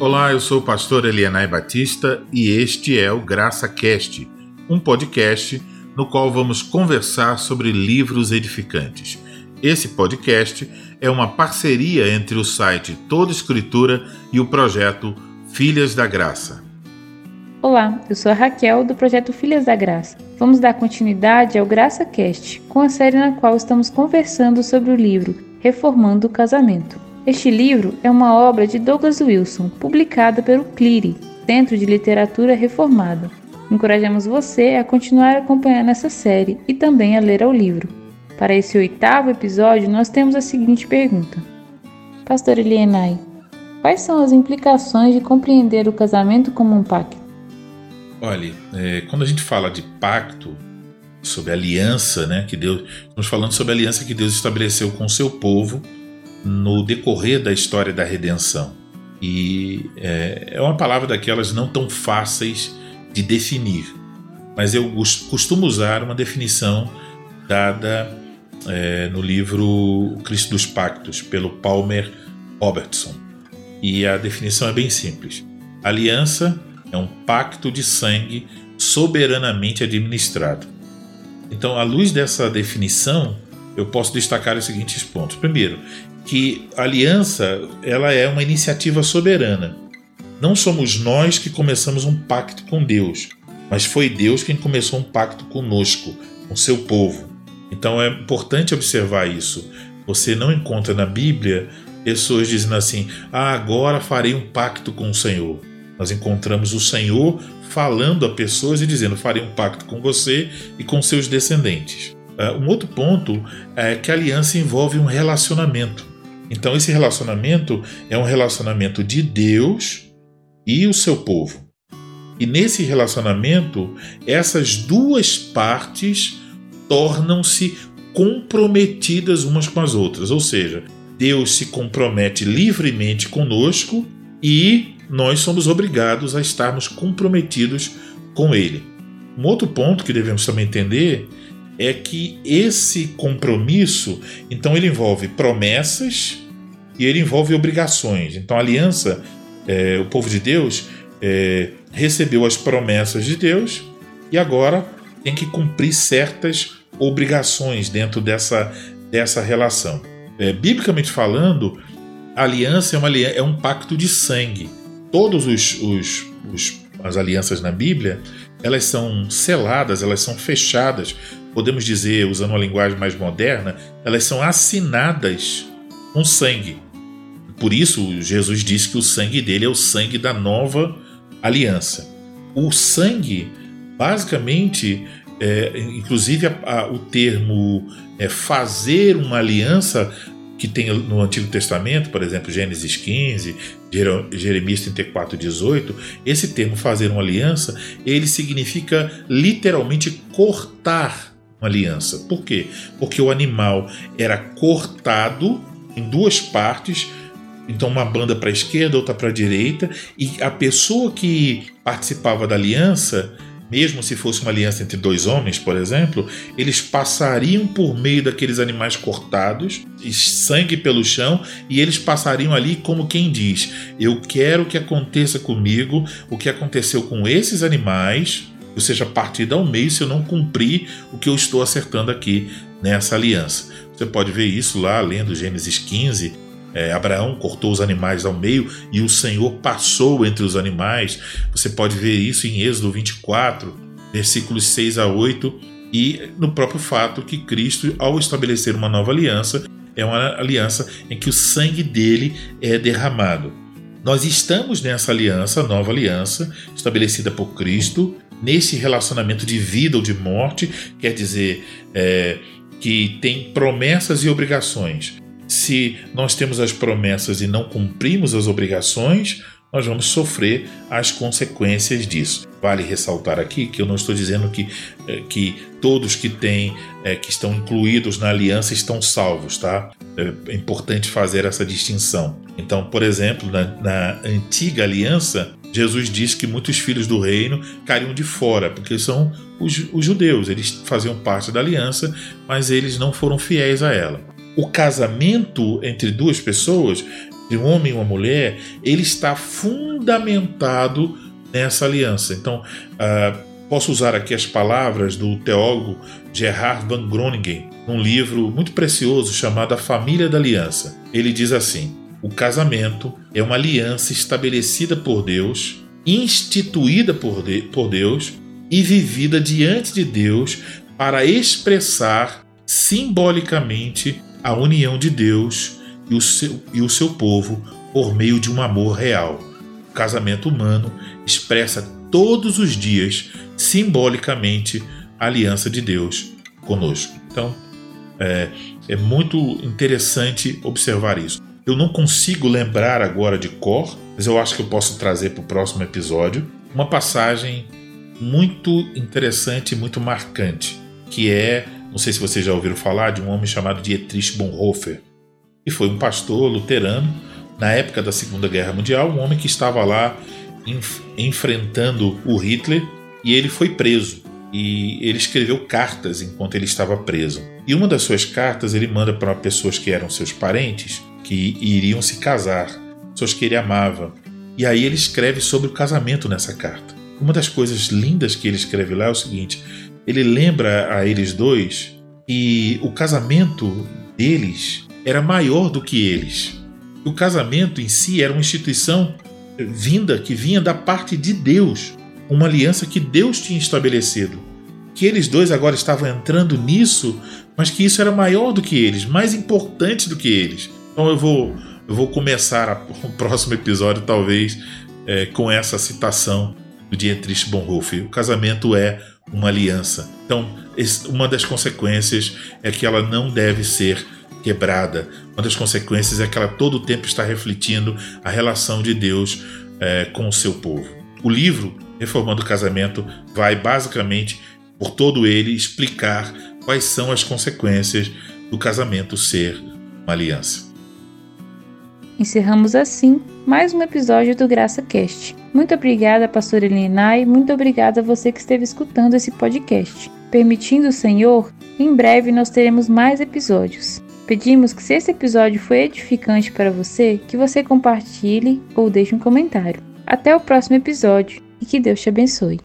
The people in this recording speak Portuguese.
Olá, eu sou o pastor Elianai Batista e este é o Graça Cast, um podcast no qual vamos conversar sobre livros edificantes. Esse podcast é uma parceria entre o site Toda Escritura e o projeto Filhas da Graça. Olá, eu sou a Raquel do projeto Filhas da Graça. Vamos dar continuidade ao Graça Cast, com a série na qual estamos conversando sobre o livro Reformando o Casamento. Este livro é uma obra de Douglas Wilson, publicada pelo CLIRI, Centro de Literatura Reformada. Encorajamos você a continuar acompanhando essa série e também a ler o livro. Para esse oitavo episódio, nós temos a seguinte pergunta: Pastor Elienay, quais são as implicações de compreender o casamento como um pacto? Olha, é, quando a gente fala de pacto, sobre aliança, né, que Deus, estamos falando sobre a aliança que Deus estabeleceu com o seu povo no decorrer da história da redenção. E é, é uma palavra daquelas não tão fáceis de definir, mas eu costumo usar uma definição dada é, no livro Cristo dos Pactos, pelo Palmer Robertson. E a definição é bem simples: aliança é um pacto de sangue soberanamente administrado. Então, à luz dessa definição, eu posso destacar os seguintes pontos. Primeiro, que a aliança ela é uma iniciativa soberana. Não somos nós que começamos um pacto com Deus, mas foi Deus quem começou um pacto conosco, com seu povo. Então é importante observar isso. Você não encontra na Bíblia pessoas dizendo assim: "Ah, agora farei um pacto com o Senhor". Nós encontramos o Senhor falando a pessoas e dizendo: "Farei um pacto com você e com seus descendentes". Uh, um outro ponto é que a aliança envolve um relacionamento. Então, esse relacionamento é um relacionamento de Deus e o seu povo. E nesse relacionamento, essas duas partes tornam-se comprometidas umas com as outras. Ou seja, Deus se compromete livremente conosco e nós somos obrigados a estarmos comprometidos com Ele. Um outro ponto que devemos também entender é que esse compromisso, então ele envolve promessas e ele envolve obrigações. Então a aliança, é, o povo de Deus é, recebeu as promessas de Deus e agora tem que cumprir certas obrigações dentro dessa, dessa relação. É, biblicamente falando, a aliança é, uma, é um pacto de sangue. Todos os, os, os as alianças na Bíblia, elas são seladas, elas são fechadas podemos dizer, usando uma linguagem mais moderna, elas são assinadas com sangue. Por isso, Jesus disse que o sangue dele é o sangue da nova aliança. O sangue, basicamente, é, inclusive a, a, o termo é, fazer uma aliança que tem no Antigo Testamento, por exemplo, Gênesis 15, Jeremias 34, 18, esse termo fazer uma aliança, ele significa literalmente cortar uma aliança. Por quê? Porque o animal era cortado em duas partes, então uma banda para a esquerda, outra para a direita, e a pessoa que participava da aliança, mesmo se fosse uma aliança entre dois homens, por exemplo, eles passariam por meio daqueles animais cortados, sangue pelo chão, e eles passariam ali como quem diz: Eu quero que aconteça comigo o que aconteceu com esses animais ou seja, partida ao meio se eu não cumprir o que eu estou acertando aqui nessa aliança. Você pode ver isso lá lendo Gênesis 15. É, Abraão cortou os animais ao meio e o Senhor passou entre os animais. Você pode ver isso em Êxodo 24, versículos 6 a 8, e no próprio fato que Cristo, ao estabelecer uma nova aliança, é uma aliança em que o sangue dele é derramado. Nós estamos nessa aliança, nova aliança, estabelecida por Cristo, nesse relacionamento de vida ou de morte, quer dizer, é, que tem promessas e obrigações. Se nós temos as promessas e não cumprimos as obrigações, nós vamos sofrer as consequências disso. Vale ressaltar aqui que eu não estou dizendo que, é, que todos que têm, é, que estão incluídos na aliança estão salvos, tá? É importante fazer essa distinção. Então, por exemplo, na, na antiga aliança, Jesus disse que muitos filhos do reino cairiam de fora, porque são os, os, judeus, eles faziam parte da aliança, mas eles não foram fiéis a ela. O casamento entre duas pessoas entre um homem e uma mulher, ele está fundamentado nessa aliança. Então, uh, posso usar aqui as palavras do teólogo Gerhard van Groningen, num livro muito precioso chamado A Família da Aliança. Ele diz assim: o casamento é uma aliança estabelecida por Deus, instituída por, de, por Deus e vivida diante de Deus para expressar simbolicamente a união de Deus e o seu, e o seu povo por meio de um amor real. O casamento humano expressa todos os dias, simbolicamente, a aliança de Deus conosco. Então, é, é muito interessante observar isso. Eu não consigo lembrar agora de cor, mas eu acho que eu posso trazer para o próximo episódio uma passagem muito interessante e muito marcante, que é, não sei se vocês já ouviram falar, de um homem chamado Dietrich Bonhoeffer, que foi um pastor luterano na época da Segunda Guerra Mundial, um homem que estava lá enf enfrentando o Hitler e ele foi preso. E ele escreveu cartas enquanto ele estava preso. E uma das suas cartas ele manda para pessoas que eram seus parentes, que iriam se casar, pessoas que ele amava. E aí ele escreve sobre o casamento nessa carta. Uma das coisas lindas que ele escreve lá é o seguinte: ele lembra a eles dois que o casamento deles era maior do que eles. O casamento em si era uma instituição vinda que vinha da parte de Deus, uma aliança que Deus tinha estabelecido. Que eles dois agora estavam entrando nisso, mas que isso era maior do que eles, mais importante do que eles. Então eu vou, eu vou começar o próximo episódio, talvez, é, com essa citação do Dietrich Bonhoeffer. O casamento é uma aliança. Então, uma das consequências é que ela não deve ser quebrada. Uma das consequências é que ela todo o tempo está refletindo a relação de Deus é, com o seu povo. O livro Reformando o Casamento vai basicamente por todo ele explicar quais são as consequências do casamento ser uma aliança. Encerramos assim mais um episódio do Graça Cast. Muito obrigada, pastora Elinai, muito obrigada a você que esteve escutando esse podcast. Permitindo o Senhor, em breve nós teremos mais episódios. Pedimos que se esse episódio foi edificante para você, que você compartilhe ou deixe um comentário. Até o próximo episódio e que Deus te abençoe.